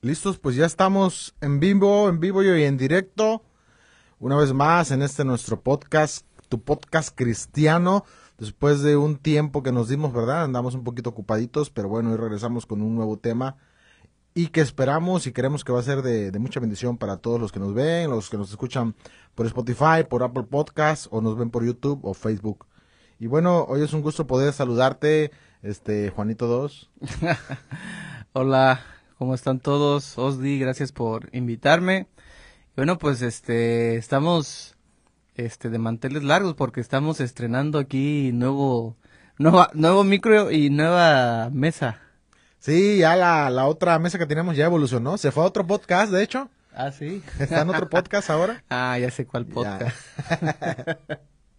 Listos, pues ya estamos en vivo, en vivo y en directo. Una vez más en este nuestro podcast, tu podcast cristiano. Después de un tiempo que nos dimos, ¿verdad? Andamos un poquito ocupaditos, pero bueno, hoy regresamos con un nuevo tema y que esperamos y queremos que va a ser de, mucha bendición para todos los que nos ven, los que nos escuchan por Spotify, por Apple Podcast o nos ven por YouTube o Facebook. Y bueno, hoy es un gusto poder saludarte, este Juanito 2. Hola, ¿cómo están todos? Osdi, gracias por invitarme. Bueno, pues este estamos este de manteles largos porque estamos estrenando aquí nuevo nueva, nuevo micro y nueva mesa. Sí, ya la, la otra mesa que teníamos ya evolucionó. Se fue a otro podcast, de hecho. Ah, sí. Está en otro podcast ahora. Ah, ya sé cuál podcast. Ya,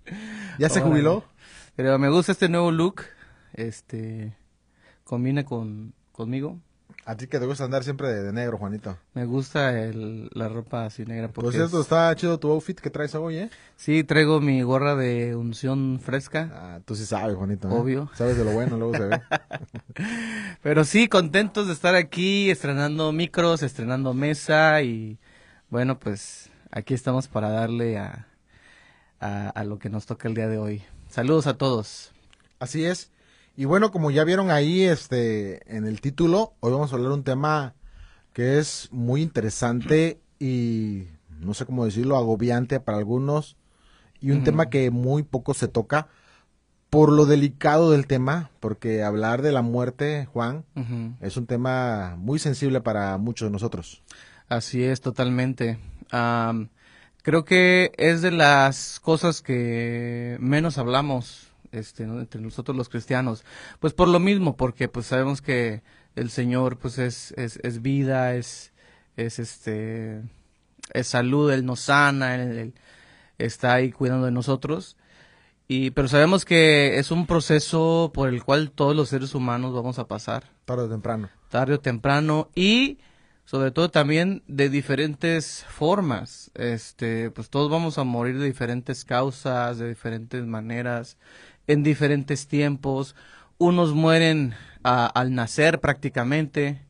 ¿Ya se jubiló. Pero me gusta este nuevo look. Este combina con conmigo. A ti que te gusta andar siempre de, de negro, Juanito. Me gusta el, la ropa así negra Por porque cierto, es- está chido tu outfit que traes hoy, ¿eh? sí traigo mi gorra de unción fresca. Ah, tú sí sabes, Juanito. ¿eh? Obvio. Sabes de lo bueno, luego se ve. Pero sí, contentos de estar aquí, estrenando micros, estrenando mesa y bueno, pues aquí estamos para darle a, a, a lo que nos toca el día de hoy. Saludos a todos. Así es. Y bueno, como ya vieron ahí este en el título, hoy vamos a hablar de un tema que es muy interesante y no sé cómo decirlo, agobiante para algunos y un tema que muy poco se toca por lo delicado del tema, porque hablar de la muerte, Juan, es un tema muy sensible para muchos de nosotros. Así es, totalmente. Am, creo que es de las cosas que menos hablamos este, ¿no? entre nosotros los cristianos. Pues por lo mismo, porque pues sabemos que el Señor pues es, es, es vida, es, es este, es salud, Él nos sana, Él, Él está ahí cuidando de nosotros. Y, pero sabemos que es un proceso por el cual todos los seres humanos vamos a pasar Tarde o temprano. tarde o temprano y sobre todo también de diferentes formas. Este, pues todos vamos a morir de diferentes causas, de diferentes maneras, en diferentes tiempos. Unos mueren a- al nacer prácticamente,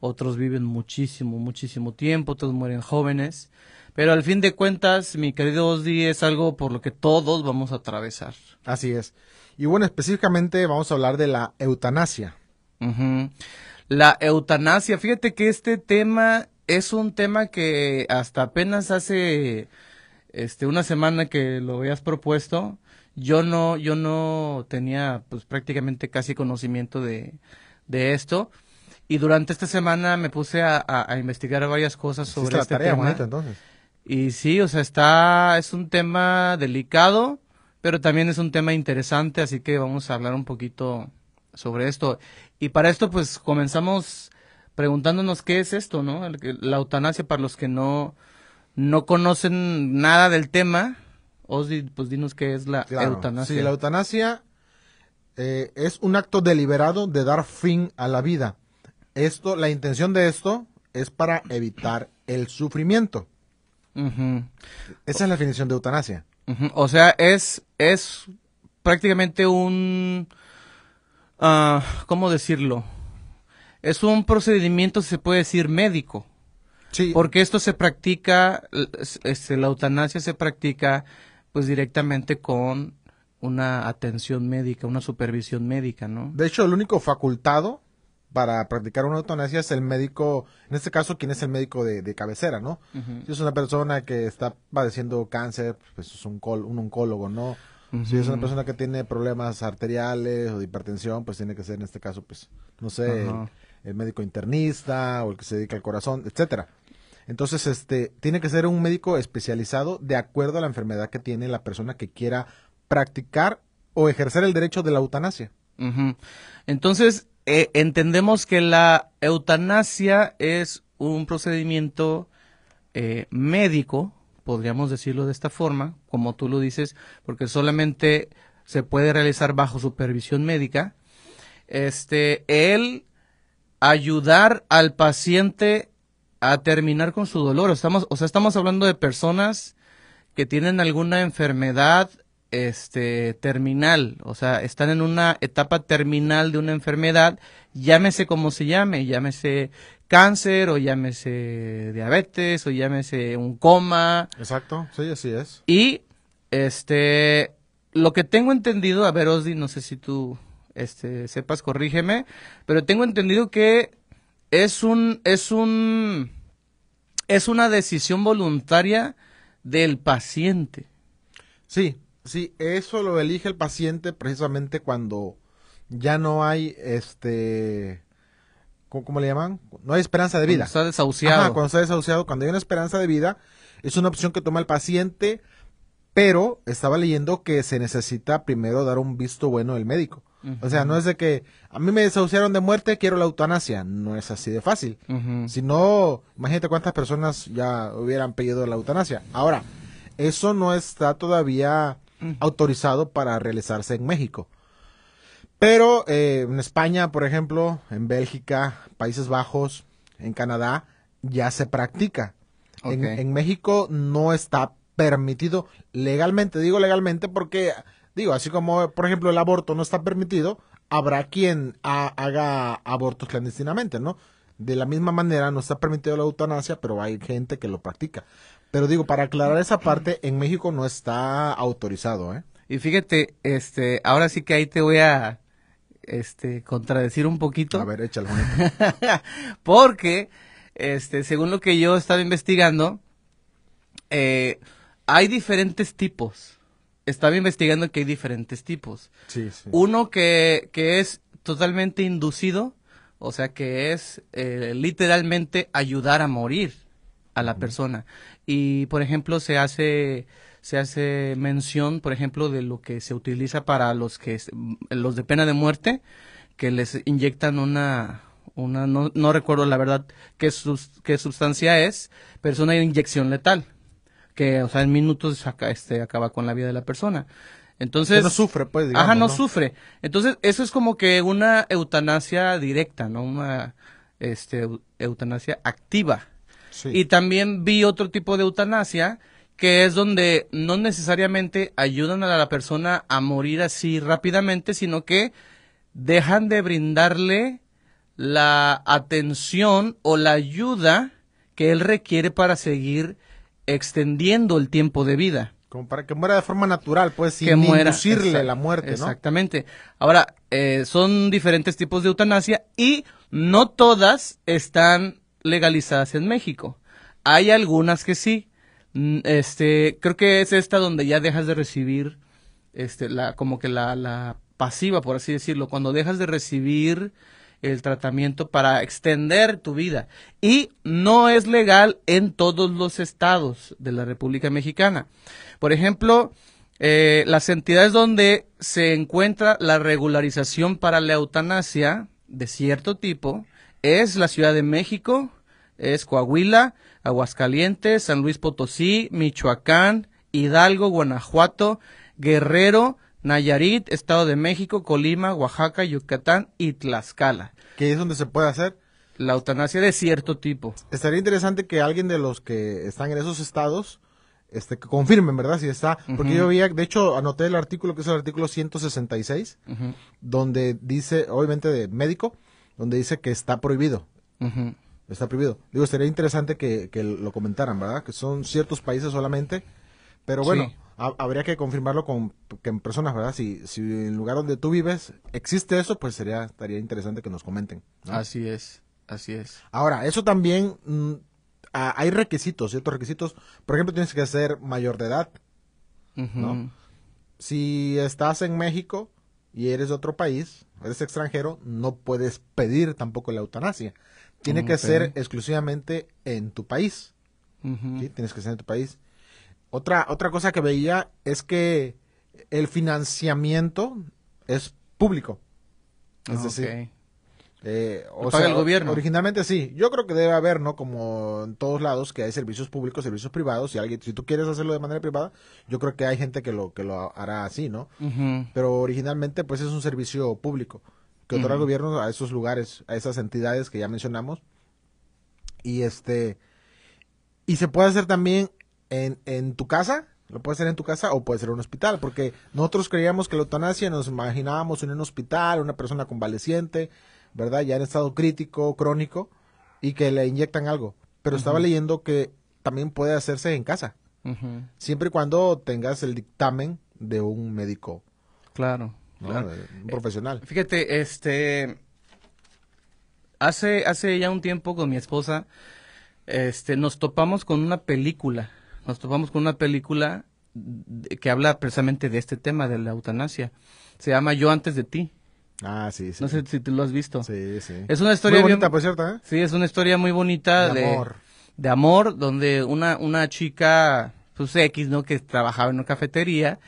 otros viven muchísimo, muchísimo tiempo, otros mueren jóvenes. Pero al fin de cuentas, mi querido Osdi, es algo por lo que todos vamos a atravesar. Así es. Y bueno, específicamente vamos a hablar de la eutanasia. Ujú. La eutanasia, fíjate que este tema es un tema que hasta apenas hace este una semana que lo habías propuesto, yo no yo no tenía pues prácticamente casi conocimiento de, de esto y durante esta semana me puse a, a- a investigar varias cosas sobre la este tarea, tema. Entonces. Y sí, o sea, está, es un tema delicado, pero también es un tema interesante, así que vamos a hablar un poquito sobre esto. Y para esto, pues, comenzamos preguntándonos qué es esto, ¿no? La eutanasia, para los que no, no conocen nada del tema, Osdi, pues dinos qué es la Claro. eutanasia. Sí, la eutanasia eh, es un acto deliberado de dar fin a la vida. Esto, la intención de esto es para evitar el sufrimiento. Esa es la definición de eutanasia. O sea, es, es prácticamente un, ah, ¿cómo decirlo? Es un procedimiento, se puede decir, médico. Sí, Porque esto se practica, es- este, la eutanasia se practica pues directamente con una atención médica, una supervisión médica, ¿no? de hecho, el único facultado para practicar una eutanasia es el médico, en este caso, quien es el médico de, de cabecera, ¿no? Si es una persona que está padeciendo cáncer, pues es un, col- un oncólogo, ¿no? Si es una persona que tiene problemas arteriales o de hipertensión, pues tiene que ser en este caso, pues, no sé, el médico internista o el que se dedica al corazón, etcétera. Entonces, este, tiene que ser un médico especializado de acuerdo a la enfermedad que tiene la persona que quiera practicar o ejercer el derecho de la eutanasia. Entonces, eh, entendemos que la eutanasia es un procedimiento eh, médico, podríamos decirlo de esta forma, como tú lo dices, porque solamente se puede realizar bajo supervisión médica. Este, el ayudar al paciente a terminar con su dolor. Estamos, o sea, estamos hablando de personas que tienen alguna enfermedad este terminal, o sea, están en una etapa terminal de una enfermedad, llámese como se llame, llámese cáncer o llámese diabetes o llámese un coma. Exacto, sí, así es. Y este lo que tengo entendido, a ver Osdi, no sé si tú este sepas, corrígeme, pero tengo entendido que es un es un es una decisión voluntaria del paciente. Sí, sí, eso lo elige el paciente precisamente cuando ya no hay este ¿cómo, le llaman? No hay esperanza de vida. Cuando está desahuciado. Ajá, cuando está desahuciado, cuando hay una esperanza de vida, es una opción que toma el paciente, pero estaba leyendo que se necesita primero dar un visto bueno del médico. O sea, no es de que a mí me desahuciaron de muerte, quiero la eutanasia. No es así de fácil. Si no, imagínate cuántas personas ya hubieran pedido la eutanasia. Ahora, eso no está todavía autorizado para realizarse en México. Pero eh, en España, por ejemplo, en Bélgica, Países Bajos, en Canadá, ya se practica. En, en México no está permitido legalmente. Digo legalmente porque, digo, así como, por ejemplo, el aborto no está permitido, habrá quien ha- haga abortos clandestinamente, ¿no? De la misma manera, no está permitido la eutanasia, pero hay gente que lo practica. Pero digo, para aclarar esa parte, en México no está autorizado, ¿eh? Y fíjate, este, ahora sí que ahí te voy a este contradecir un poquito. A ver. Juanito. Porque, este, según lo que yo estaba investigando, eh, hay diferentes tipos. Estaba investigando que hay diferentes tipos. Sí, sí. Uno que, que es totalmente inducido, o sea que es eh, literalmente ayudar a morir a la persona. Y por ejemplo se hace se hace mención, por ejemplo, de lo que se utiliza para los que los de pena de muerte, que les inyectan una una no, no recuerdo la verdad qué sus- qué sustancia es, pero es una inyección letal que o sea en minutos este acaba con la vida de la persona. Entonces Que no sufre, pues, digamos, Ajá, no, ¿no? sufre. Entonces, eso es como que una eutanasia directa, ¿no? Una este, eu- eutanasia activa. Sí. Y también vi otro tipo de eutanasia que es donde no necesariamente ayudan a la persona a morir así rápidamente, sino que dejan de brindarle la atención o la ayuda que él requiere para seguir extendiendo el tiempo de vida Como para que muera de forma natural, pues, sin que muera. inducirle Exact- la muerte, ¿no? Exactamente. Ahora, eh, son diferentes tipos de eutanasia y no todas están legalizadas en México. Hay algunas que sí. Mm, Este, creo que es esta donde ya dejas de recibir, este, la, como que la, la pasiva, por así decirlo, cuando dejas de recibir el tratamiento para extender tu vida. Y no es legal en todos los estados de la República Mexicana. Por ejemplo, eh, las entidades donde se encuentra la regularización para la eutanasia de cierto tipo es la Ciudad de México, es Coahuila, Aguascalientes, San Luis Potosí, Michoacán, Hidalgo, Guanajuato, Guerrero, Nayarit, Estado de México, Colima, Oaxaca, Yucatán y Tlaxcala. Que es donde se puede hacer. La eutanasia de cierto tipo. Estaría interesante que alguien de los que están en esos estados este, que confirmen, ¿verdad? Si está. Porque yo veía, de hecho, anoté el artículo que es el artículo 166, Ujú, donde dice, obviamente de médico, donde dice que está prohibido. Está prohibido. Digo, sería interesante que, que lo comentaran, ¿verdad? Que son ciertos países solamente. Pero bueno, Sí. Ha- habría que confirmarlo con que en personas, ¿verdad? Si, si en el lugar donde tú vives existe eso, pues sería estaría interesante que nos comenten. ¿no? Así es, así es. Ahora, eso también mm, hay requisitos, ciertos requisitos. Por ejemplo, tienes que ser mayor de edad. ¿No? Si estás en México y eres de otro país, eres extranjero, no puedes pedir tampoco la eutanasia. Tiene que ser exclusivamente en tu país. Tienes que ser en tu país. Otra, otra cosa que veía es que el financiamiento es público. Es Ah, decir, eh, paga el gobierno. Originalmente sí. Yo creo que debe haber, ¿no? Como en todos lados, que hay servicios públicos, servicios privados. Si alguien, si tú quieres hacerlo de manera privada, yo creo que hay gente que lo, que lo hará así, ¿no? Pero originalmente, pues es un servicio público que otorga el gobierno a esos lugares, a esas entidades que ya mencionamos. Y este, y se puede hacer también en, en tu casa, lo puede hacer en tu casa o puede ser en un hospital, porque nosotros creíamos que la eutanasia nos imaginábamos en un hospital, una persona convaleciente, ¿verdad? Ya en estado crítico, crónico, y que le inyectan algo. Pero estaba leyendo que también puede hacerse en casa, siempre y cuando tengas el dictamen de un médico, Claro. ¿no? claro. Un profesional. Fíjate, este, hace, hace ya un tiempo con mi esposa, este, nos topamos con una película, nos topamos con una película que habla precisamente de este tema de la eutanasia. Se llama Yo antes de ti. Ah, sí, sí. No sé si tú lo has visto. Sí, sí. Es una historia Muy bien- bonita, por cierto, ¿eh? Sí, es una historia muy bonita De de, amor. de amor, donde una, una chica, pues X, ¿no? Que trabajaba en una cafetería,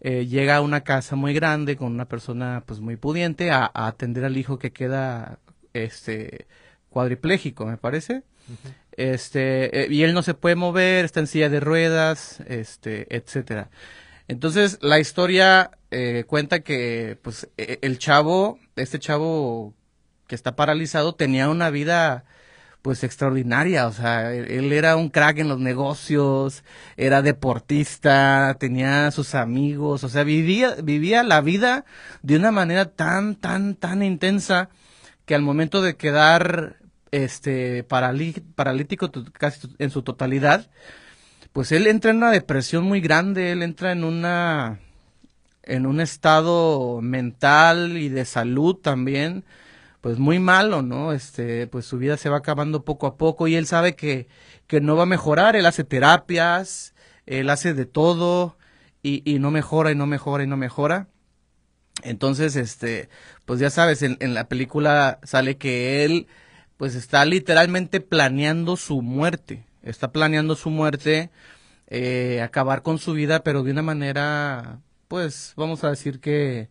eh, llega a una casa muy grande con una persona, pues muy pudiente, a, a atender al hijo que queda, este, cuadripléjico, me parece. Este, eh, y él no se puede mover, está en silla de ruedas, este, etcétera. Entonces, la historia eh, cuenta que, pues, e- el chavo, este chavo que está paralizado, tenía una vida, pues, extraordinaria. O sea, él era un crack en los negocios, era deportista, tenía sus amigos, o sea, vivía, vivía la vida de una manera tan, tan, tan intensa que al momento de quedar, este, paralí- paralítico casi en su totalidad, pues él entra en una depresión muy grande, él entra en una en un estado mental y de salud también pues muy malo, ¿no? Este, pues su vida se va acabando poco a poco y él sabe que que no va a mejorar, él hace terapias, él hace de todo y, y no mejora y no mejora y no mejora. Entonces, este, pues ya sabes, en, en la película sale que él, pues está literalmente planeando su muerte. Está planeando su muerte, eh, acabar con su vida, pero de una manera, pues, vamos a decir que,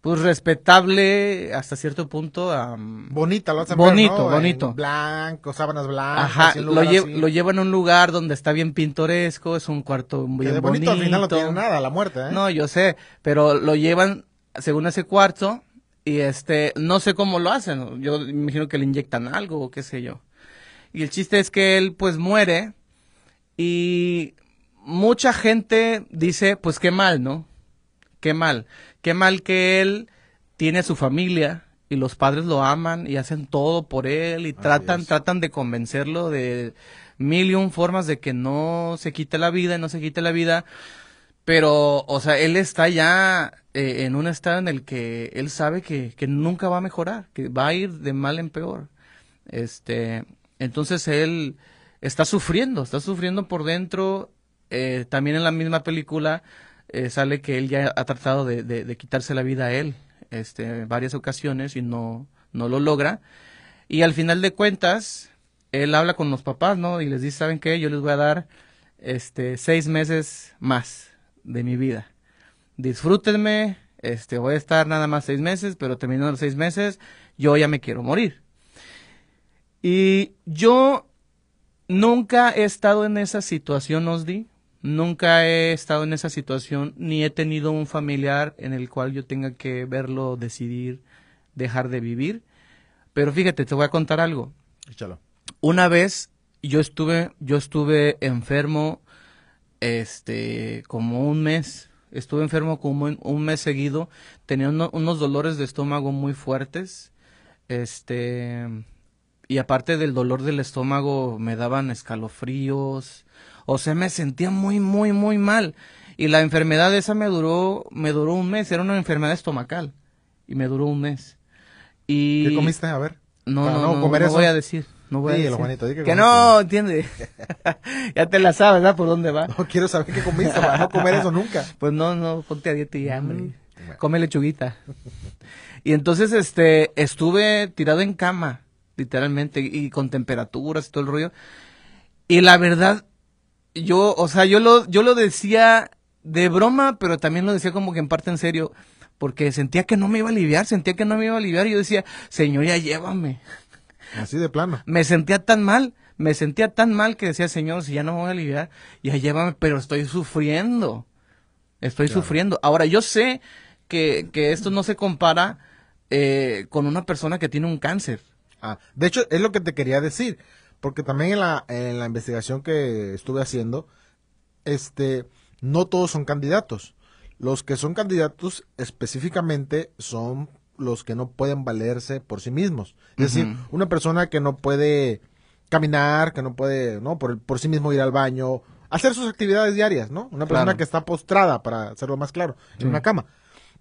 pues, respetable hasta cierto punto. am, Bonita, lo hacen Bonito, ver, ¿no? En bonito. blanco, sábanas blancas. Ajá, lo, lle- así. lo llevan a un lugar donde está bien pintoresco, es un cuarto bien de bonito, al final no tiene nada, la muerte, ¿eh? no, yo sé, pero lo llevan según ese cuarto y este, no sé cómo lo hacen. Yo me imagino que le inyectan algo o qué sé yo. Y el chiste es que él pues muere y mucha gente dice, pues qué mal, ¿no? Qué mal. Qué mal que él tiene su familia y los padres lo aman y hacen todo por él y Así tratan es. tratan de convencerlo de mil y un formas de que no se quite la vida y no se quite la vida. Pero, o sea, él está ya eh, en un estado en el que él sabe que, que nunca va a mejorar, que va a ir de mal en peor. Este, entonces él está sufriendo, está sufriendo por dentro. Eh, también en la misma película eh, sale que él ya ha tratado de, de- quitarse la vida a él, este, varias ocasiones y no, no lo logra. Y al final de cuentas, él habla con los papás, ¿no? Y les dice, ¿saben qué? Yo les voy a dar, este, seis meses más de mi vida. Disfrútenme, este, voy a estar nada más seis meses, pero terminando los seis meses, yo ya me quiero morir. Y yo nunca he estado en esa situación, Osdi. Nunca he estado en esa situación, ni he tenido un familiar en el cual yo tenga que verlo decidir dejar de vivir. Pero fíjate, te voy a contar algo. Échalo. Una vez yo estuve, yo estuve enfermo, este, como un mes. Estuve enfermo como un, mes seguido. Tenía uno- unos dolores de estómago muy fuertes. Este, y aparte del dolor del estómago, me daban escalofríos. O sea, me sentía muy, muy, muy mal. Y la enfermedad esa me duró, me duró un mes. Era una enfermedad estomacal. Y me duró un mes. Y ¿Qué comiste? A ver. no, no, no no, comer no eso. voy a decir. No voy a. Juanito, di que que no, entiende. ya te la sabes, ¿verdad? Por dónde va. No quiero saber qué comiste para no comer eso nunca. Pues no, no, ponte a dieta y hambre. Mm, bueno. Come lechuguita. y entonces, este, estuve tirado en cama, literalmente, y con temperaturas y todo el rollo. Y la verdad, yo, o sea, yo lo, yo lo decía de broma, pero también lo decía como que en parte en serio, porque sentía que no me iba a aliviar, sentía que no me iba a aliviar, y yo decía, señor, ya llévame. Así de plano. Me sentía tan mal, me sentía tan mal que decía, Señor, si ya no me voy a aliviar, ya llévame, pero estoy sufriendo. Estoy Claro. sufriendo. Ahora, yo sé que, que esto no se compara eh, con una persona que tiene un cáncer. Ah, de hecho, es lo que te quería decir, porque también en la, en la investigación que estuve haciendo, este, no todos son candidatos. Los que son candidatos específicamente son los que no pueden valerse por sí mismos. Es decir, una persona que no puede caminar, que no puede, ¿no? Por, por sí mismo ir al baño, hacer sus actividades diarias, ¿no? Una persona Claro. que está postrada, para hacerlo más claro, en una cama.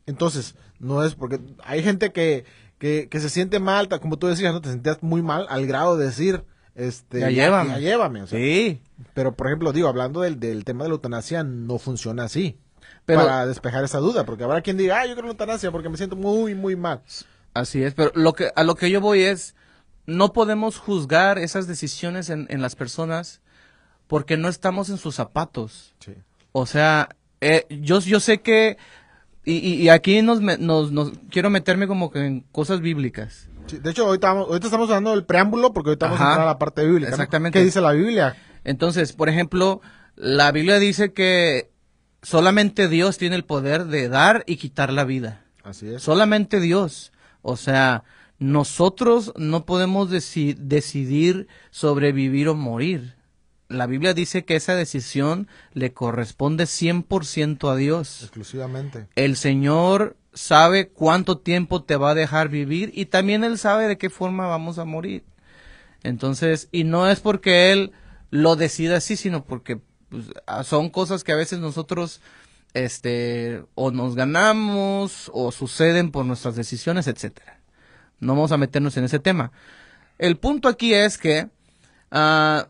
Entonces, no es porque hay gente que, que, que se siente mal, como tú decías, ¿no? Te sentías muy mal al grado de decir, este, Ya llévame. ya llévame, o sea, Sí, pero, por ejemplo, digo, hablando del, del tema de la eutanasia, no funciona así. Pero para despejar esa duda, porque habrá quien diga, ah, yo quiero la eutanasia porque me siento muy, muy mal. así es. Pero lo que a lo que yo voy es no podemos juzgar esas decisiones en, en las personas porque no estamos en sus zapatos. Sí. O sea, eh, yo, yo sé que, y, y- y aquí nos, nos, nos- quiero meterme como que en cosas bíblicas. Sí, De hecho, ahorita, vamos- ahorita estamos hablando del preámbulo porque ahorita vamos a Ajá. entrar a la parte bíblica. Exactamente. ¿Qué dice la Biblia? Entonces, por ejemplo, la Biblia dice que solamente Dios tiene el poder de dar y quitar la vida. Así es. Solamente Dios. O sea, nosotros no podemos deci- decidir sobrevivir o morir. La Biblia dice que esa decisión le corresponde 100% a Dios. Exclusivamente. El Señor sabe cuánto tiempo te va a dejar vivir y también Él sabe de qué forma vamos a morir. Entonces, y no es porque Él lo decida así, sino porque pues, ah, son cosas que a veces nosotros este o nos ganamos o suceden por nuestras decisiones, etcétera. No vamos a meternos en ese tema. El punto aquí es que ah,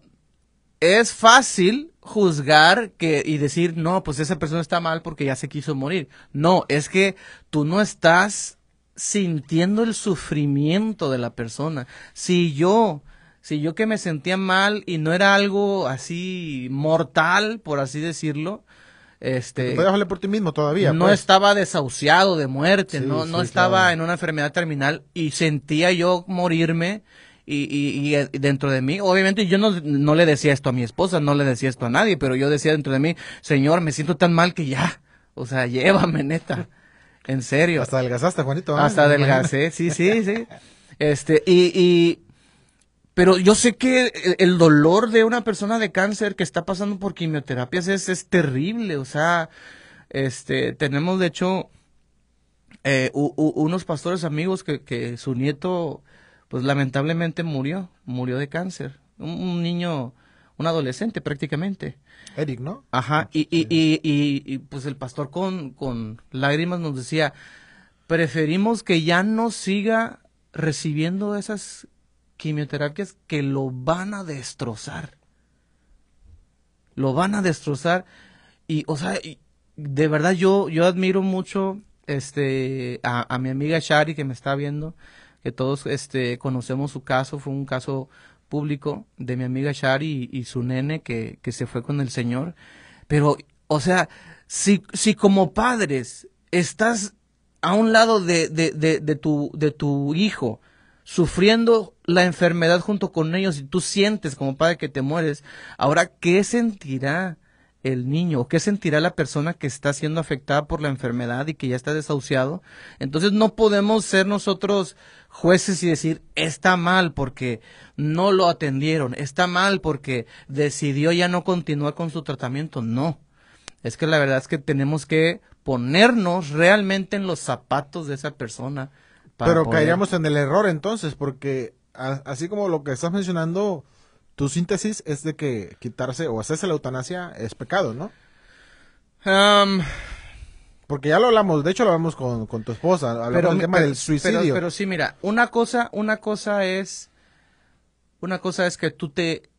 es fácil juzgar que y decir no pues esa persona está mal porque ya se quiso morir no es que tú no estás sintiendo el sufrimiento de la persona si yo si yo que me sentía mal y no era algo así mortal por así decirlo este Puedes por ti mismo todavía. no pues. estaba desahuciado de muerte, Sí, no, no sí, estaba claro. en una enfermedad terminal y sentía yo morirme y, y- y, eh, dentro de mí, obviamente yo no, no le decía esto a mi esposa, no le decía esto a nadie, pero yo decía dentro de mí, Señor, me siento tan mal que ya, o sea, llévame neta, en serio. Hasta adelgazaste, Juanito. ¿eh? Hasta adelgacé, sí, sí, sí. Este, y, y, pero yo sé que el- el dolor de una persona de cáncer que está pasando por quimioterapias es, es terrible, o sea, este, tenemos de hecho, eh, u- u- unos pastores amigos que, que su nieto, pues lamentablemente murió, murió de cáncer, un, un niño, un adolescente prácticamente. Eric, ¿no? Ajá, y, y, y, y, y, pues el pastor con, con lágrimas nos decía, preferimos que ya no siga recibiendo esas quimioterapias que lo van a destrozar. Lo van a destrozar. Y, o sea, de verdad yo, yo admiro mucho este a, mi amiga Shari que me está viendo, que todos este conocemos su caso, fue un caso público de mi amiga Shari y, su nene que, que se fue con el Señor. Pero, o sea, si, si como padres estás a un lado de, de, de tu, de tu hijo, sufriendo la enfermedad junto con ellos y tú sientes como padre que te mueres, ahora, ¿qué sentirá el niño o qué sentirá la persona que está siendo afectada por la enfermedad y que ya está desahuciado? Entonces no podemos ser nosotros jueces y decir, está mal porque no lo atendieron, está mal porque decidió ya no continuar con su tratamiento. No, es que la verdad es que tenemos que ponernos realmente en los zapatos de esa persona. Pero poder- caeríamos en el error entonces, porque a- así como lo que estás mencionando, tu síntesis es de que quitarse o hacerse la eutanasia es pecado, ¿no? Am, Porque ya lo hablamos, de hecho lo hablamos con, con tu esposa, hablamos del tema pero- del suicidio. Pero, pero sí, mira, una cosa, una cosa es, una cosa es que tú te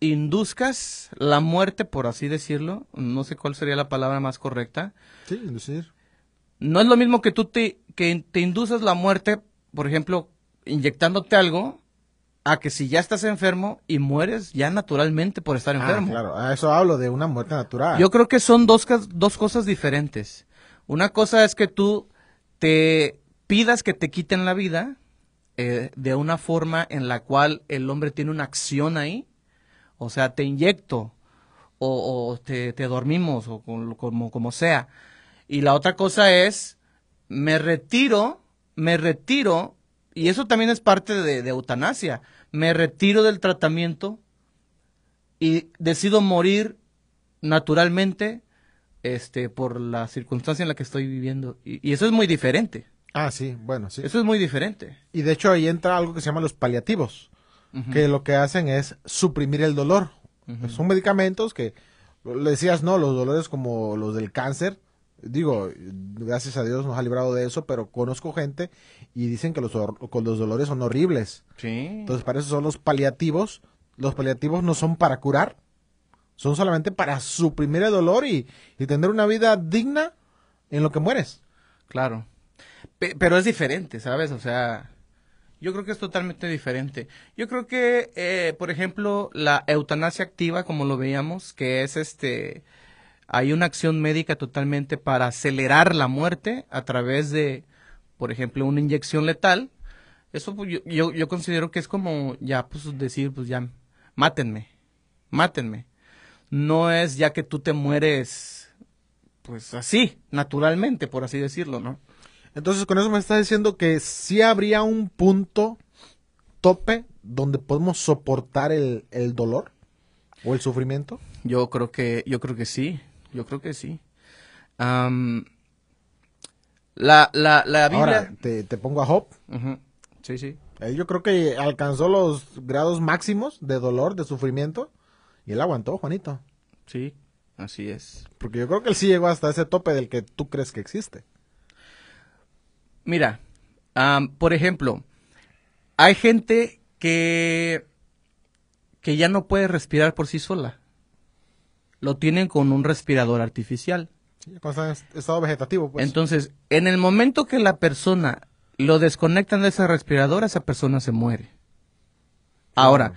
induzcas la muerte, por así decirlo, no sé cuál sería la palabra más correcta. Sí, inducir. No es lo mismo que tú te, que te induzas la muerte, por ejemplo, inyectándote algo, a que si ya estás enfermo y mueres ya naturalmente por estar Ah, enfermo. claro, a eso hablo de una muerte natural. Yo creo que son dos, dos cosas diferentes. Una cosa es que tú te pidas que te quiten la vida eh, de una forma en la cual el hombre tiene una acción ahí. O sea, te inyecto o, o te, te dormimos o como, como sea. Y la otra cosa es, me retiro, me retiro, y eso también es parte de, de eutanasia, me retiro del tratamiento y decido morir naturalmente este por la circunstancia en la que estoy viviendo y, y eso es muy diferente Ah, sí, bueno, sí. Eso es muy diferente. Y de hecho ahí entra algo que se llama los paliativos, que lo que hacen es suprimir el dolor. Son medicamentos que, le decías, no, los dolores como los del cáncer, digo, gracias a Dios nos ha librado de eso, pero conozco gente y dicen que los, los dolores son horribles. Sí. Entonces, para eso son los paliativos. Los paliativos no son para curar, son solamente para suprimir el dolor y, y tener una vida digna en lo que mueres. Claro. pero es diferente, ¿sabes? O sea, yo creo que es totalmente diferente. Yo creo que, eh, por ejemplo, la eutanasia activa, como lo veíamos, que es este, hay una acción médica totalmente para acelerar la muerte a través de, por ejemplo, una inyección letal. Eso pues, yo, yo, yo considero que es como ya, pues decir, pues ya, mátenme, mátenme. No es ya que tú te mueres, pues así, naturalmente, por así decirlo, ¿no? Entonces, con eso me está diciendo que sí habría un punto tope donde podemos soportar el, dolor o el sufrimiento. Yo creo que, yo creo que sí, yo creo que sí. la, la, la Biblia... Ahora, te, pongo a Job. Sí, sí. Él yo creo que alcanzó los grados máximos de dolor, de sufrimiento, y él aguantó, Juanito. Sí, así es. Porque yo creo que él sí llegó hasta ese tope del que tú crees que existe. Mira, por ejemplo, hay gente que, que ya no puede respirar por sí sola. Lo tienen con un respirador artificial. Sí, está en estado vegetativo, pues. Entonces, en el momento que la persona lo desconectan de ese respirador, esa persona se muere. Ahora,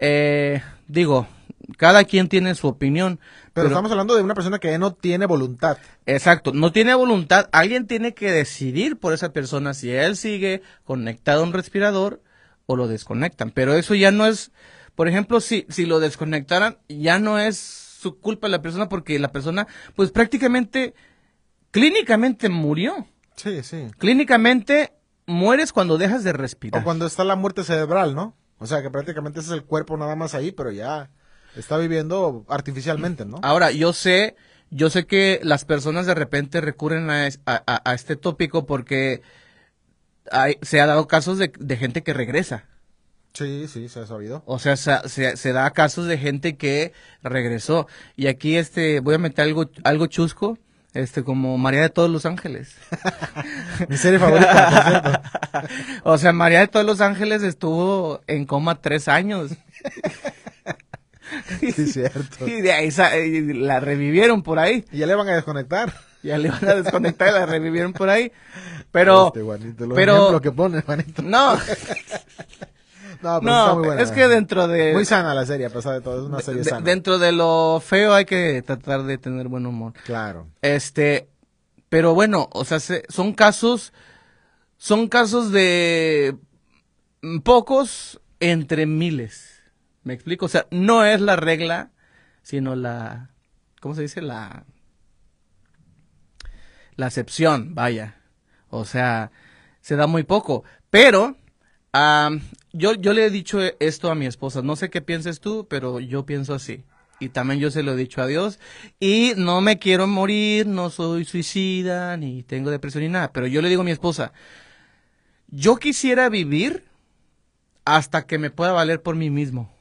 eh, digo, cada quien tiene su opinión. Pero, estamos hablando de una persona que no tiene voluntad. Exacto, no tiene voluntad. Alguien tiene que decidir por esa persona si él sigue conectado a un respirador o lo desconectan. Pero eso ya no es, por ejemplo, si, si lo desconectaran, ya no es su culpa la persona porque la persona, pues prácticamente, clínicamente murió. Sí, sí. Clínicamente mueres cuando dejas de respirar. O cuando está la muerte cerebral, ¿no? O sea que prácticamente ese es el cuerpo nada más ahí, pero ya está viviendo artificialmente, ¿no? Ahora, yo sé, yo sé que las personas de repente recurren a, a, este tópico porque hay, se ha dado casos de, gente que regresa. Sí, sí, se ha sabido. O sea, se, se, da casos de gente que regresó. Y aquí, este, voy a meter algo, algo chusco, este, como María de todos los ángeles. Mi serie favorita, o sea, María de todos los ángeles estuvo en coma tres años. Sí, cierto. Y de ahí la revivieron por ahí. Y ya le van a desconectar. Ya le van a desconectar y la revivieron por ahí. Pero. Este, pero. que pone, Juanito. No. No, pero está muy buena, es que dentro de... Muy sana la serie, a pesar de todo, es una serie sana. Dentro de lo feo hay que tratar de tener buen humor. Claro. Este, pero bueno, o sea, son casos, son casos de pocos entre miles. ¿Me explico? O sea, no es la regla, sino la, ¿cómo se dice? La, la excepción, vaya. O sea, se da muy poco. Pero, yo, yo le he dicho esto a mi esposa. No sé qué pienses tú, pero yo pienso así. Y también yo se lo he dicho a Dios. Y no me quiero morir, no soy suicida, ni tengo depresión ni nada. Pero yo le digo a mi esposa, yo quisiera vivir hasta que me pueda valer por mí mismo.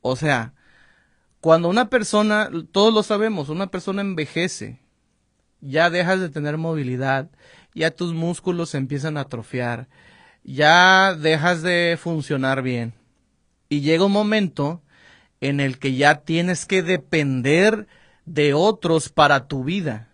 O sea, cuando una persona, todos lo sabemos, una persona envejece, ya dejas de tener movilidad, ya tus músculos se empiezan a atrofiar, ya dejas de funcionar bien. Y llega un momento en el que ya tienes que depender de otros para tu vida.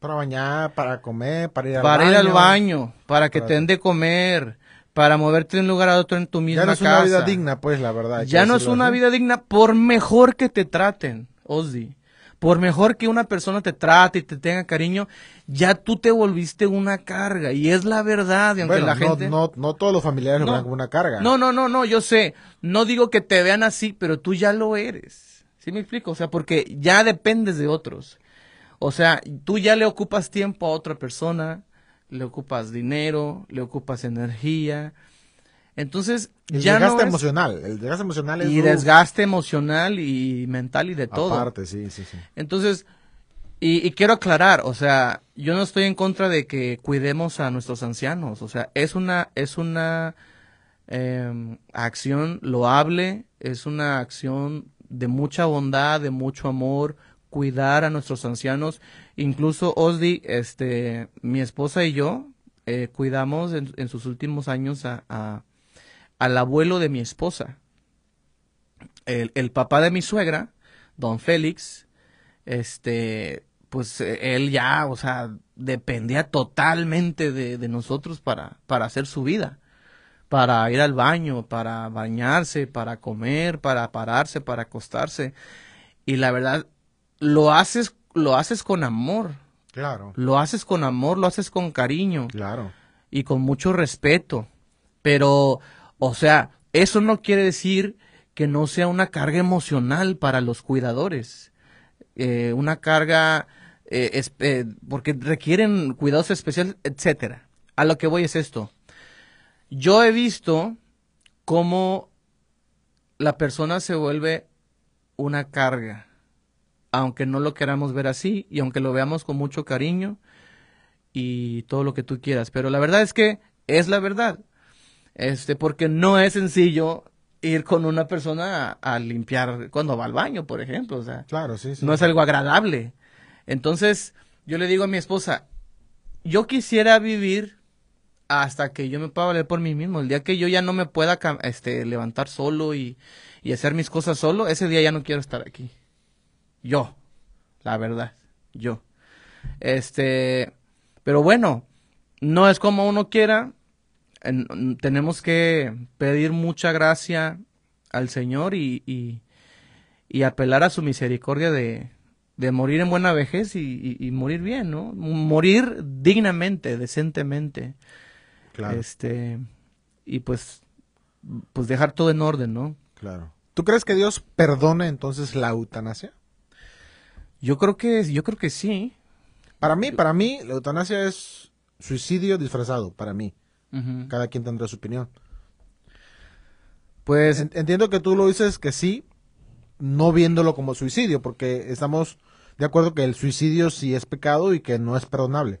Para bañar, para comer, para ir al para baño. ir al baño, para que te den de comer, para moverte de un lugar a otro en tu misma casa. Ya no es una vida digna, pues, la verdad. Ya no es una vida digna por mejor que te traten, Ozzy. Por mejor que una persona te trate y te tenga cariño, ya tú te volviste una carga. Y es la verdad. Y aunque la gente... no, no todos los familiares lo ven como una carga. No, no, no, no, yo sé. No digo que te vean así, pero tú ya lo eres. ¿Sí me explico? O sea, porque ya dependes de otros. O sea, tú ya le ocupas tiempo a otra persona le ocupas dinero, le ocupas energía. Entonces, el ya desgaste emocional, el desgaste emocional es y desgaste emocional y mental y de todo. Aparte, sí, sí, sí. Entonces, Y, y quiero aclarar, o sea, yo no estoy en contra de que cuidemos a nuestros ancianos, o sea, es una, es una em, acción loable, es una acción de mucha bondad, de mucho amor, cuidar a nuestros ancianos. Incluso Osdi, este, mi esposa y yo eh, cuidamos en, en sus últimos años a, a- al abuelo de mi esposa. El, el papá de mi suegra, don Félix, este, pues eh, él ya, o sea, dependía totalmente de, de nosotros para, para hacer su vida, para ir al baño, para bañarse, para comer, para pararse, para acostarse. Y la verdad, lo haces, lo haces con amor, Claro, lo haces con amor, lo haces con cariño claro. y con mucho respeto. Pero, o sea, eso no quiere decir que no sea una carga emocional para los cuidadores. Eh, una carga, eh, eh, porque requieren cuidados especiales, etcétera. A lo que voy es esto. Yo he visto cómo la persona se vuelve una carga, aunque no lo queramos ver así y aunque lo veamos con mucho cariño y todo lo que tú quieras. Pero la verdad es que es la verdad. Este, porque no es sencillo ir con una persona a, a limpiar cuando va al baño, por ejemplo. O sea, Claro, sí, sí. no es algo agradable. Entonces, yo le digo a mi esposa, yo quisiera vivir hasta que yo me pueda valer por mí mismo. El día que yo ya no me pueda este, levantar solo y, y hacer mis cosas solo, ese día ya no quiero estar aquí. Yo, la verdad, yo. Este, pero bueno, no es como uno quiera. En- tenemos que pedir mucha gracia al Señor y, y, y apelar a su misericordia de, de morir en buena vejez y morir bien, ¿no? Morir dignamente, decentemente. Claro, Este, y pues, pues dejar todo en orden, ¿no? claro. ¿Tú crees que Dios perdona entonces la eutanasia? Yo creo que, yo creo que sí. Para mí, para mí, la eutanasia es suicidio disfrazado, para mí. Cada quien tendrá su opinión. Pues, En- Entiendo que tú lo dices que sí, no viéndolo como suicidio, porque estamos de acuerdo que el suicidio sí es pecado y que no es perdonable.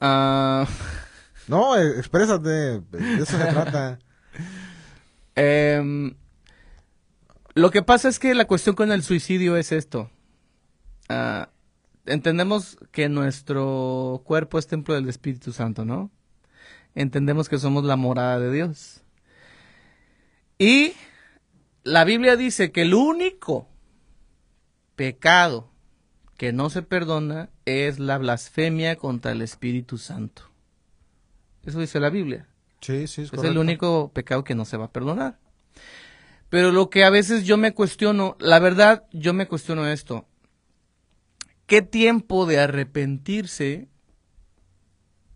ah, No, eh, exprésate, de eso se trata. Em, lo que pasa es que la cuestión con el suicidio es esto. Ah, entendemos que nuestro cuerpo es templo del Espíritu Santo, ¿no? Entendemos que somos la morada de Dios. Y la Biblia dice que el único pecado que no se perdona es la blasfemia contra el Espíritu Santo. Eso dice la Biblia. Sí, sí, es, Es el único pecado que no se va a perdonar. Pero lo que a veces yo me cuestiono, la verdad, yo me cuestiono esto. ¿Qué tiempo de arrepentirse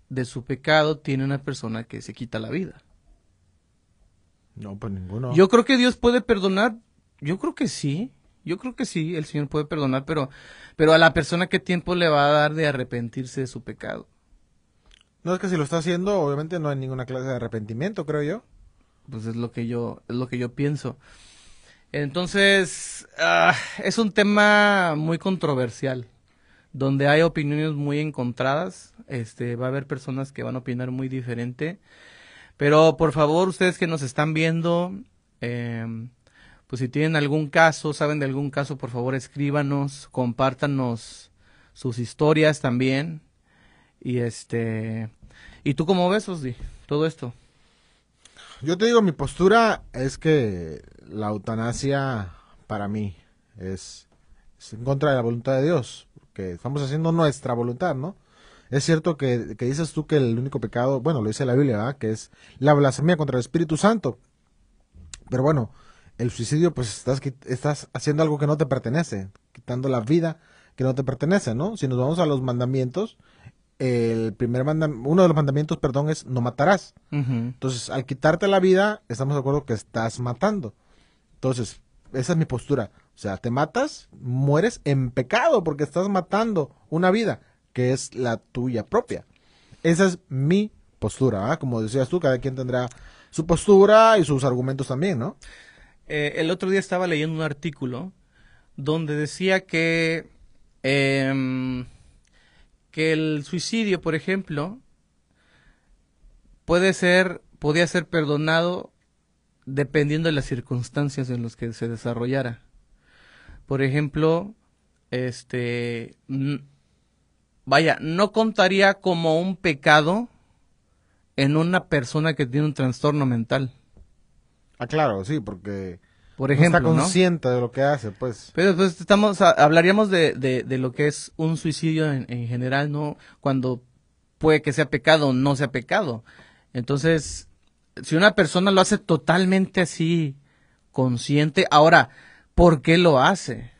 de su pecado tiene una persona que se quita la vida? No, pues ninguno. Yo creo que Dios puede perdonar. Yo creo que sí. Yo creo que sí, el Señor puede perdonar, pero, pero a la persona qué tiempo le va a dar de arrepentirse de su pecado. No es que si lo está haciendo, obviamente no hay ninguna clase de arrepentimiento, creo yo. Pues es lo que yo, es lo que yo pienso. Entonces, ah, es un tema muy controversial, donde hay opiniones muy encontradas. Este, va a haber personas que van a opinar muy diferente. Pero por favor, ustedes que nos están viendo, em, pues si tienen algún caso, saben de algún caso, por favor escríbanos, compártanos sus historias también. Y este, ¿y tú cómo ves, Osdi, todo esto? Yo te digo, mi postura es que la eutanasia para mí es, es en contra de la voluntad de Dios, que estamos haciendo nuestra voluntad, ¿no? Es cierto que, que dices tú que el único pecado, bueno, lo dice la Biblia, ¿verdad? Que es la blasfemia contra el Espíritu Santo. Pero bueno, el suicidio, pues estás, estás haciendo algo que no te pertenece, quitando la vida que no te pertenece, ¿no? Si nos vamos a los mandamientos, el primer mandam- uno de los mandamientos, perdón, es no matarás. Entonces, al quitarte la vida, estamos de acuerdo que estás matando. Entonces, esa es mi postura. O sea, te matas, mueres en pecado porque estás matando una vida que es la tuya propia. Esa es mi postura, ¿ah? Como decías tú, cada quien tendrá su postura y sus argumentos también, ¿no? Eh, el otro día estaba leyendo un artículo donde decía que em, que el suicidio, por ejemplo, puede ser, podía ser perdonado dependiendo de las circunstancias en las que se desarrollara. Por ejemplo, este, vaya, no contaría como un pecado en una persona que tiene un trastorno mental. Ah, claro, sí, porque por ejemplo, no está consciente de lo que hace, pues. Pero pues estamos, hablaríamos de, de, lo que es un suicidio en, en, general, ¿no? Cuando puede que sea pecado o no sea pecado. Entonces, si una persona lo hace totalmente así, consciente, ahora, ¿por qué lo hace?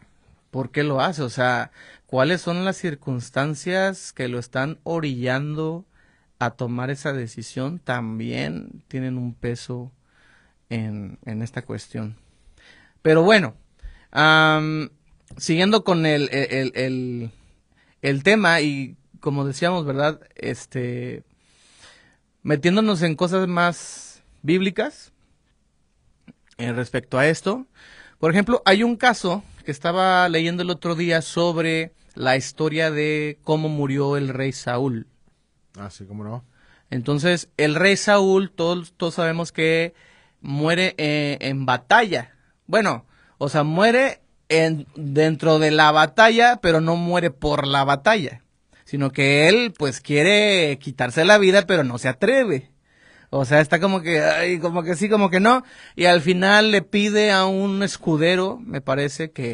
¿Por qué lo hace? O sea, ¿cuáles son las circunstancias que lo están orillando a tomar esa decisión? También tienen un peso en, en esta cuestión. Pero bueno, siguiendo con el, el, el, tema y como decíamos, ¿verdad? Este, metiéndonos en cosas más bíblicas en respecto a esto. Por ejemplo, hay un caso que estaba leyendo el otro día sobre la historia de cómo murió el rey Saúl. Ah, sí, cómo no. Entonces, el rey Saúl, todos, todos sabemos que muere eh, en batalla. Bueno, o sea, muere en, dentro de la batalla, pero no muere por la batalla, sino que él pues quiere quitarse la vida, pero no se atreve. O sea, está como que, ay, como que sí, como que no. Y al final le pide a un escudero, me parece que,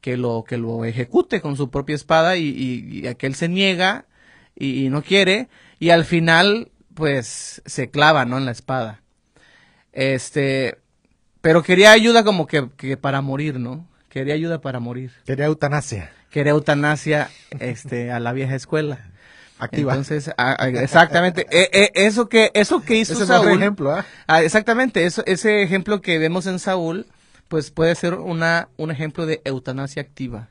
que lo, que lo ejecute con su propia espada y, y, aquel se niega y, y, no quiere. Y al final, pues, se clava, ¿no? En la espada. Este, pero quería ayuda como que, que para morir, ¿no? Quería ayuda para morir. Quería eutanasia. Quería eutanasia este, a la vieja escuela. Activa. Entonces, exactamente. E, e, eso que eso que hizo ese Saúl. ejemplo, ¿ah? ¿ah? Exactamente. Eso, ese ejemplo que vemos en Saúl, pues puede ser una, un ejemplo de eutanasia activa.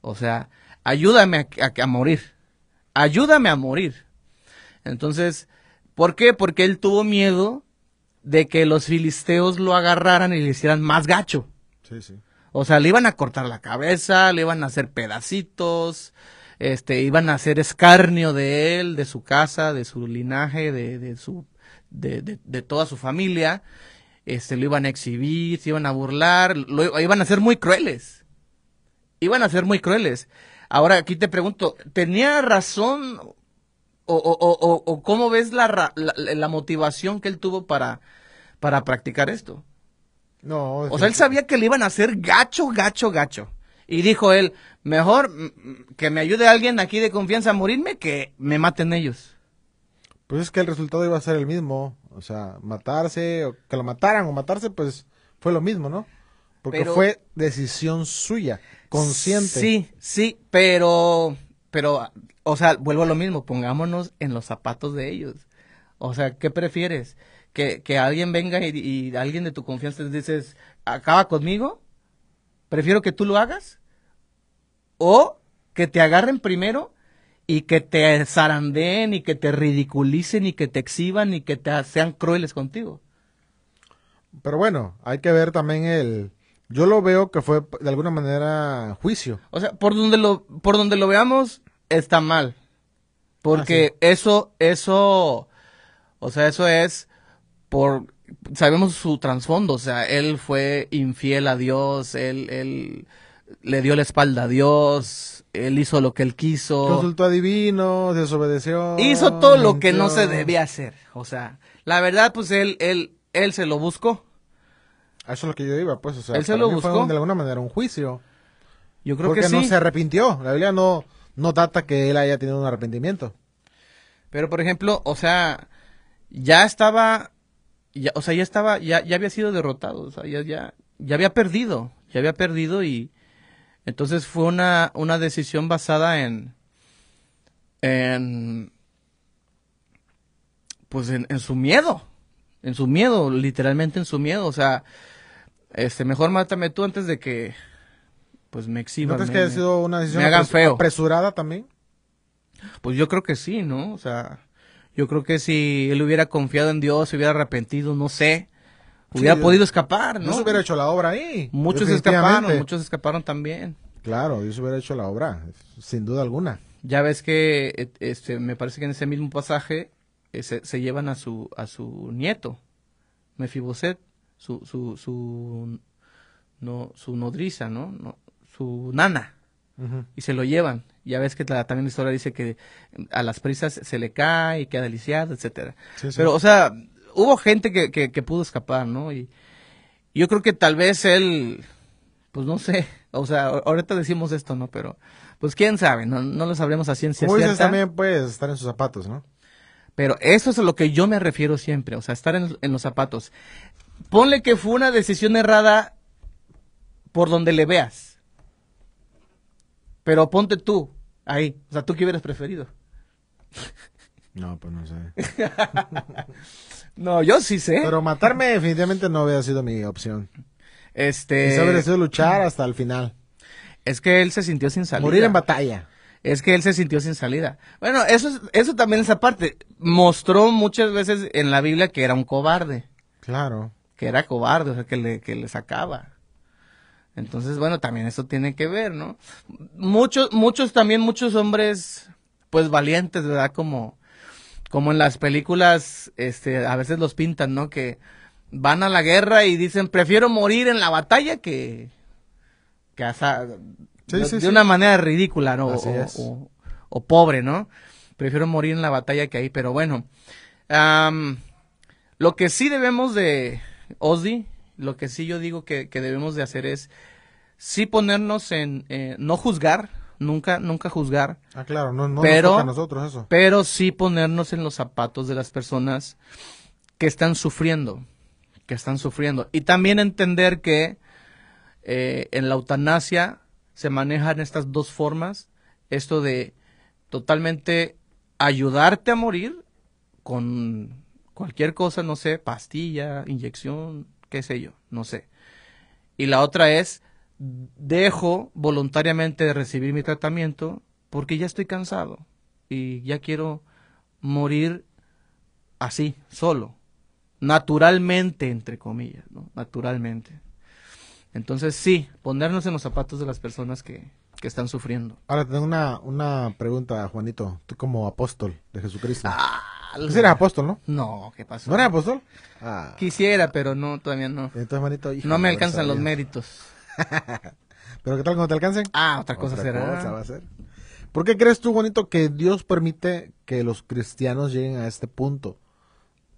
O sea, ayúdame a, a morir. Ayúdame a morir. Entonces, ¿por qué? Porque él tuvo miedo de que los filisteos lo agarraran y le hicieran más gacho. Sí, sí. O sea, le iban a cortar la cabeza, le iban a hacer pedacitos, este, iban a hacer escarnio de él, de su casa, de su linaje, de, de su, de, de, toda su familia. Este, lo iban a exhibir, se iban a burlar, lo, iban a ser muy crueles. Iban a ser muy crueles. Ahora aquí te pregunto, ¿tenía razón o, o, o, cómo ves la, la, motivación que él tuvo para, para practicar esto? No. O sea, él sabía que le iban a hacer gacho, gacho, gacho. Y dijo él, mejor que me ayude alguien aquí de confianza a morirme que me maten ellos. Pues es que el resultado iba a ser el mismo. O sea, matarse, o que lo mataran o matarse, pues fue lo mismo, ¿no? Porque fue decisión suya, consciente. Sí, sí, pero, pero o sea, vuelvo a lo mismo, pongámonos en los zapatos de ellos. O sea, ¿qué prefieres? ¿Que, que alguien venga y, alguien de tu confianza te dices, acaba conmigo? Prefiero que tú lo hagas. O que te agarren primero y que te zarandeen y que te ridiculicen y que te exhiban y que te sean crueles contigo. Pero bueno, hay que ver también el... Yo lo veo que fue de alguna manera juicio. O sea, por donde lo, por donde lo veamos, está mal. Porque ah, eso, eso, o sea, eso es por, sabemos su trasfondo, o sea, él fue infiel a Dios, él, él le dio la espalda a Dios, él hizo lo que él quiso. Consultó a divino, desobedeció. Hizo todo lo que no se debía hacer, o sea, la verdad, pues él, él, él se lo buscó. Eso es lo que yo iba, pues, o sea, él se lo buscó. Fue de alguna manera un juicio. Yo creo que sí. no se arrepintió. La Biblia no, no data que él haya tenido un arrepentimiento. Pero, por ejemplo, o sea, ya estaba, ya, o sea, ya estaba, ya, ya había sido derrotado, o sea, ya, ya, ya había perdido, ya había perdido y entonces fue una, una decisión basada en, en, pues en, en su miedo, en su miedo, literalmente en su miedo, o sea, este, mejor mátame tú antes de que pues me exhiban. ¿No crees que haya sido una decisión apresurada también? Pues yo creo que sí, ¿no? O sea, yo creo que si él hubiera confiado en Dios, se hubiera arrepentido, no sé, hubiera podido escapar, ¿no? Se hubiera hecho la obra ahí. Muchos escaparon, muchos escaparon también. Claro, Dios hubiera hecho la obra, sin duda alguna. Ya ves que eh, este, me parece que en ese mismo pasaje eh, se, se llevan a su, a su nieto, Mefiboset, su, su, su, no, su nodriza, ¿no? no su nana, y se lo llevan. Ya ves que la- también la historia dice que a las prisas se le cae y queda deliciada, etcétera. Sí, sí. Pero, o sea, hubo gente que, que, que pudo escapar, ¿no? Y yo creo que tal vez él, pues no sé, o sea, ahorita decimos esto, ¿no? Pero, pues quién sabe, no, no lo sabremos a ciencia Como dices, cierta. también puedes estar en sus zapatos, ¿no? Pero eso es a lo que yo me refiero siempre, o sea, estar en, en los zapatos. Ponle que fue una decisión errada por donde le veas. Pero ponte tú ahí, o sea, tú qué hubieras preferido. No, pues no sé. No, yo sí sé. Pero matarme definitivamente no hubiera sido mi opción. este, Eso hubiera sido luchar hasta el final. es que él se sintió sin salida. Morir en batalla. Es que él se sintió sin salida. Bueno, eso es, eso también esa parte mostró muchas veces en la Biblia que era un cobarde. Claro. que era cobarde, o sea, que le, que le sacaba. Entonces, bueno, también eso tiene que ver, ¿no? Muchos, muchos también, muchos hombres, pues valientes, ¿verdad? Como, como en las películas, este, a veces los pintan, ¿no? Que van a la guerra y dicen, prefiero morir en la batalla que, que Sí, de, sí, de sí. una manera ridícula, ¿no? Así o, es. o- o pobre, ¿no? Prefiero morir en la batalla que ahí, pero bueno. lo que sí debemos de, Osdi, lo que sí yo digo que, que debemos de hacer es sí ponernos en, eh, no juzgar, nunca, nunca juzgar, Ah, claro, no, no Pero- nos toca a nosotros eso. pero sí ponernos en los zapatos de las personas que están sufriendo, que están sufriendo. Y también entender que eh, en la eutanasia se manejan estas dos formas, esto de totalmente ayudarte a morir con cualquier cosa, no sé, pastilla, inyección, qué sé yo, no sé. Y la otra es, dejo voluntariamente de recibir mi tratamiento porque ya estoy cansado y ya quiero morir así, solo, naturalmente, entre comillas, ¿no? Naturalmente. Entonces sí, ponernos en los zapatos de las personas que, que están sufriendo. Ahora tengo una, una pregunta, Juanito. Tú como apóstol de Jesucristo. Ah, Sí eres apóstol, ¿no? No, ¿qué pasó? ¿No eres apóstol? Ah. Quisiera, pero no, todavía no. Entonces, hijo, No me alcanzan los méritos. Pero ¿qué tal cuando te alcancen? Ah, otra cosa Otra será. cosa va a ser. ¿Por qué crees tú, Juanito, que Dios permite que los cristianos lleguen a este punto?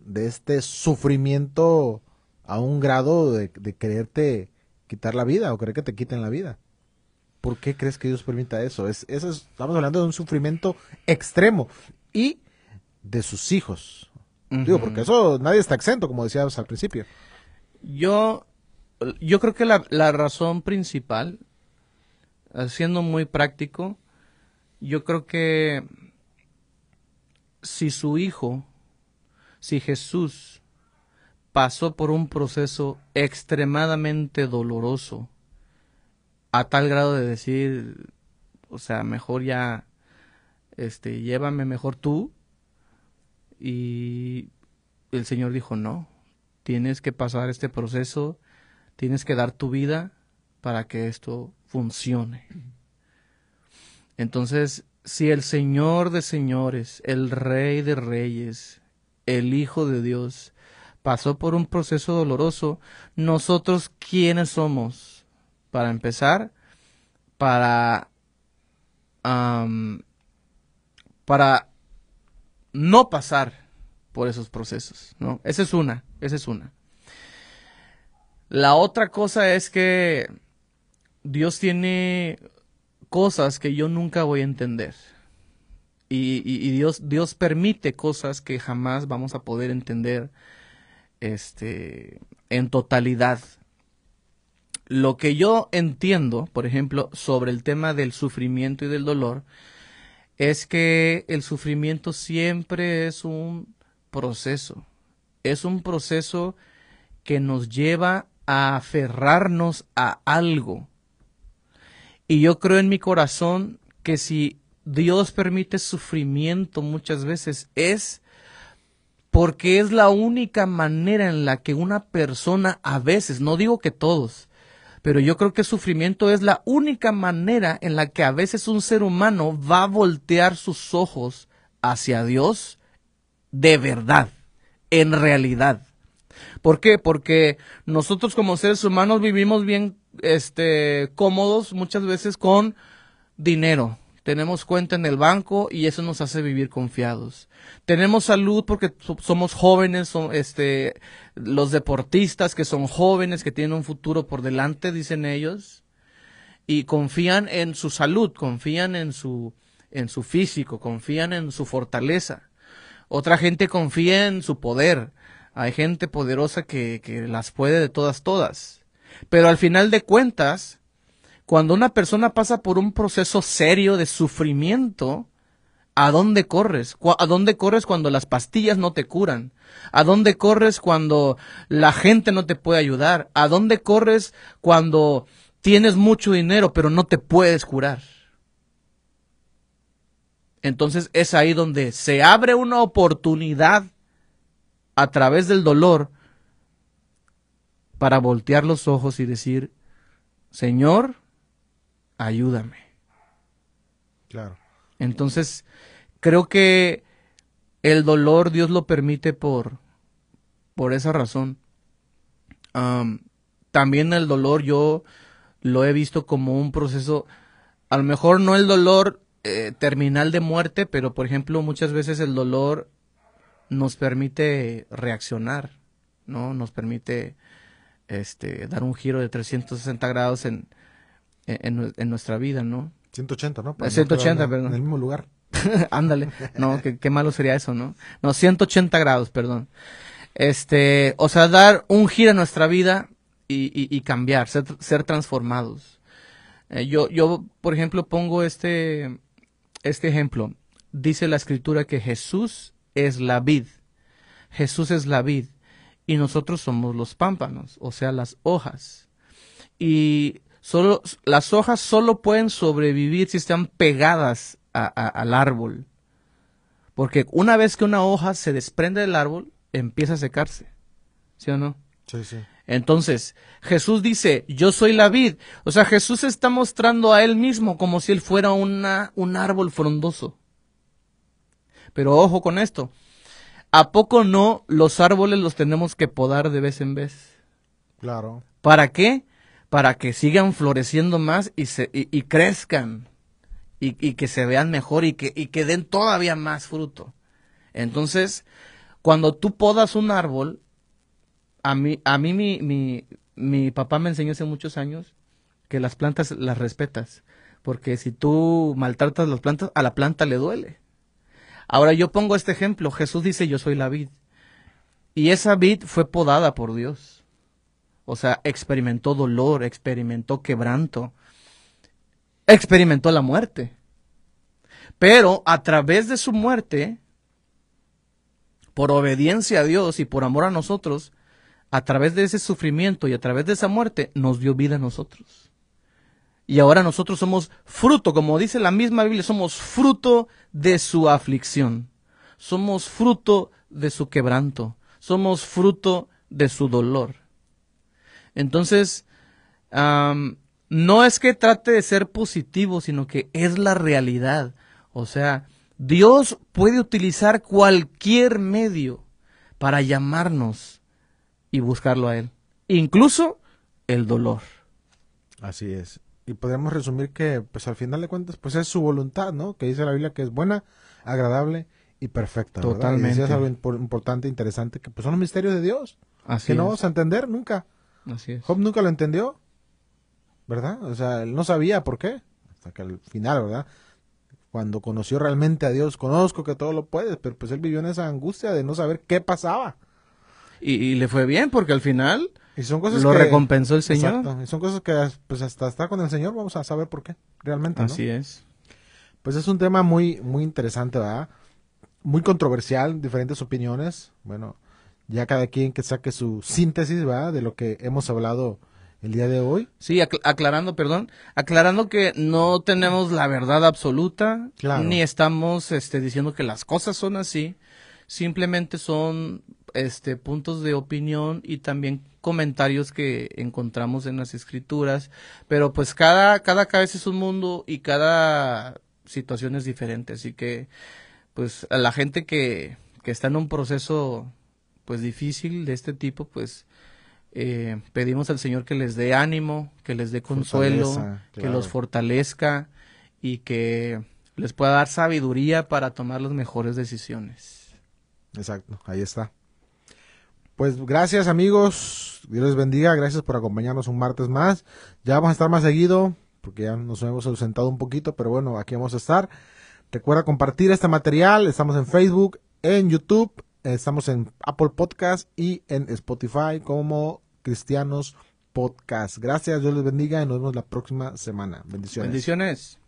De este sufrimiento a un grado de, de quererte quitar la vida o querer que te quiten la vida. ¿Por qué crees que Dios permita eso? Es, eso es- estamos hablando de un sufrimiento extremo y de sus hijos. Digo, porque eso nadie está exento, como decíamos al principio. Yo, yo creo que la, la razón principal, siendo muy práctico, yo creo que si su hijo, si Jesús pasó por un proceso extremadamente doloroso, a tal grado de decir, o sea, mejor ya, este, llévame mejor tú, y el Señor dijo, no, tienes que pasar este proceso, tienes que dar tu vida para que esto funcione. Entonces, si el Señor de señores, el Rey de reyes, el Hijo de Dios, pasó por un proceso doloroso, nosotros quiénes somos, para empezar, para, para no pasar por esos procesos, ¿no? Esa es una, esa es una. La otra cosa es que Dios tiene cosas que yo nunca voy a entender. Y, Dios, Dios permite cosas que jamás vamos a poder entender este, en totalidad. Lo que yo entiendo, por ejemplo, sobre el tema del sufrimiento y del dolor, es que el sufrimiento siempre es un proceso. Es un proceso que nos lleva a aferrarnos a algo. Y yo creo en mi corazón que si Dios permite sufrimiento muchas veces es porque es la única manera en la que una persona a veces, no digo que todos, Pero yo creo que sufrimiento es la única manera en la que a veces un ser humano va a voltear sus ojos hacia Dios de verdad, en realidad. ¿Por qué? Porque nosotros como seres humanos vivimos bien este cómodos muchas veces con dinero, tenemos cuenta en el banco y eso nos hace vivir confiados. Tenemos salud porque somos jóvenes, son, este, los deportistas que son jóvenes, que tienen un futuro por delante, dicen ellos, y confían en su salud, confían en su, en su físico, confían en su fortaleza. Otra gente confía en su poder. Hay gente poderosa que, que las puede de todas, todas. Pero al final de cuentas, cuando una persona pasa por un proceso serio de sufrimiento, ¿a dónde corres? ¿A dónde corres cuando las pastillas no te curan? ¿A dónde corres cuando la gente no te puede ayudar? ¿A dónde corres cuando tienes mucho dinero pero no te puedes curar? Entonces es ahí donde se abre una oportunidad a través del dolor para voltear los ojos y decir, Señor, ayúdame. Claro. Entonces, creo que el dolor Dios lo permite por, por esa razón. también el dolor yo lo he visto como un proceso, a lo mejor no el dolor eh, terminal de muerte, pero por ejemplo muchas veces el dolor nos permite reaccionar, ¿no? Nos permite este, dar un giro de 360 grados en, en, nuestra vida, ¿no? 180, ¿no? 180, perdón. En el mismo lugar. Ándale, no, qué, malo sería eso, ¿no? No, 180 grados, perdón. Este, o sea, dar un giro a nuestra vida y, y, cambiar, ser, ser transformados. Eh, yo, yo, por ejemplo, pongo este, este ejemplo. Dice la escritura que Jesús es la vid. Jesús es la vid y nosotros somos los pámpanos, o sea, las hojas. Y Solo, las hojas solo pueden sobrevivir si están pegadas al árbol. Porque una vez que una hoja se desprende del árbol, empieza a secarse. ¿Sí o no? Sí, sí. Entonces, Jesús dice, yo soy la vid. O sea, Jesús está mostrando a él mismo como si él fuera una, un árbol frondoso. Pero ojo con esto. ¿A poco no los árboles los tenemos que podar de vez en vez? Claro. ¿Para qué? Para que sigan floreciendo más y, se, y, crezcan y, y, que se vean mejor y que, y que den todavía más fruto. Entonces, cuando tú podas un árbol, a mí, a mí mi, mi, mi papá me enseñó hace muchos años que las plantas las respetas, porque si tú maltratas las plantas, a la planta le duele. Ahora yo pongo este ejemplo, Jesús dice yo soy la vid, y esa vid fue podada por Dios. O sea, experimentó dolor, experimentó quebranto, experimentó la muerte. Pero a través de su muerte, por obediencia a Dios y por amor a nosotros, a través de ese sufrimiento y a través de esa muerte, nos dio vida a nosotros. Y ahora nosotros somos fruto, como dice la misma Biblia, somos fruto de su aflicción. Somos fruto de su quebranto. Somos fruto de su dolor. Entonces, no es que trate de ser positivo, sino que es la realidad. O sea, Dios puede utilizar cualquier medio para llamarnos y buscarlo a Él. Incluso el dolor. Así es. Y podríamos resumir que, pues al final de cuentas, pues es su voluntad, ¿no? Que dice la Biblia que es buena, agradable y perfecta. Totalmente. Y algo importante, interesante, que pues son los misterios de Dios. Así que no vamos a entender nunca. Así Job nunca lo entendió, ¿verdad? O sea, él no sabía por qué, hasta que al final, ¿verdad? Cuando conoció realmente a Dios, conozco que todo lo puedes, pero pues él vivió en esa angustia de no saber qué pasaba. Y, le fue bien, porque al final y son cosas lo recompensó el Señor. Exacto, y son cosas que pues hasta estar con el Señor vamos a saber por qué, realmente. Así es. Pues es un tema muy, muy interesante, ¿verdad? Muy controversial, diferentes opiniones. Bueno, ya cada quien que saque su síntesis, ¿verdad? De lo que hemos hablado el día de hoy. Sí, aclarando, perdón, aclarando que no tenemos la verdad absoluta, ni estamos este, diciendo que las cosas son así, simplemente son este puntos de opinión y también comentarios que encontramos en las escrituras, pero pues cada cada cabeza es un mundo y cada situación es diferente, así que pues a la gente que que está en un proceso pues difícil de este tipo, pues eh, pedimos al Señor que les dé ánimo, que les dé consuelo, que los fortalezca y que les pueda dar sabiduría para tomar las mejores decisiones. Exacto, ahí está. Pues gracias amigos, Dios les bendiga, gracias por acompañarnos un martes más. Ya vamos a estar más seguido, porque ya nos hemos ausentado un poquito, pero bueno, aquí vamos a estar. Recuerda compartir este material, estamos en Facebook, en YouTube, estamos en Apple Podcast y en Spotify como Cristianos Podcast. Gracias, Dios les bendiga y nos vemos la próxima semana. Bendiciones. Bendiciones.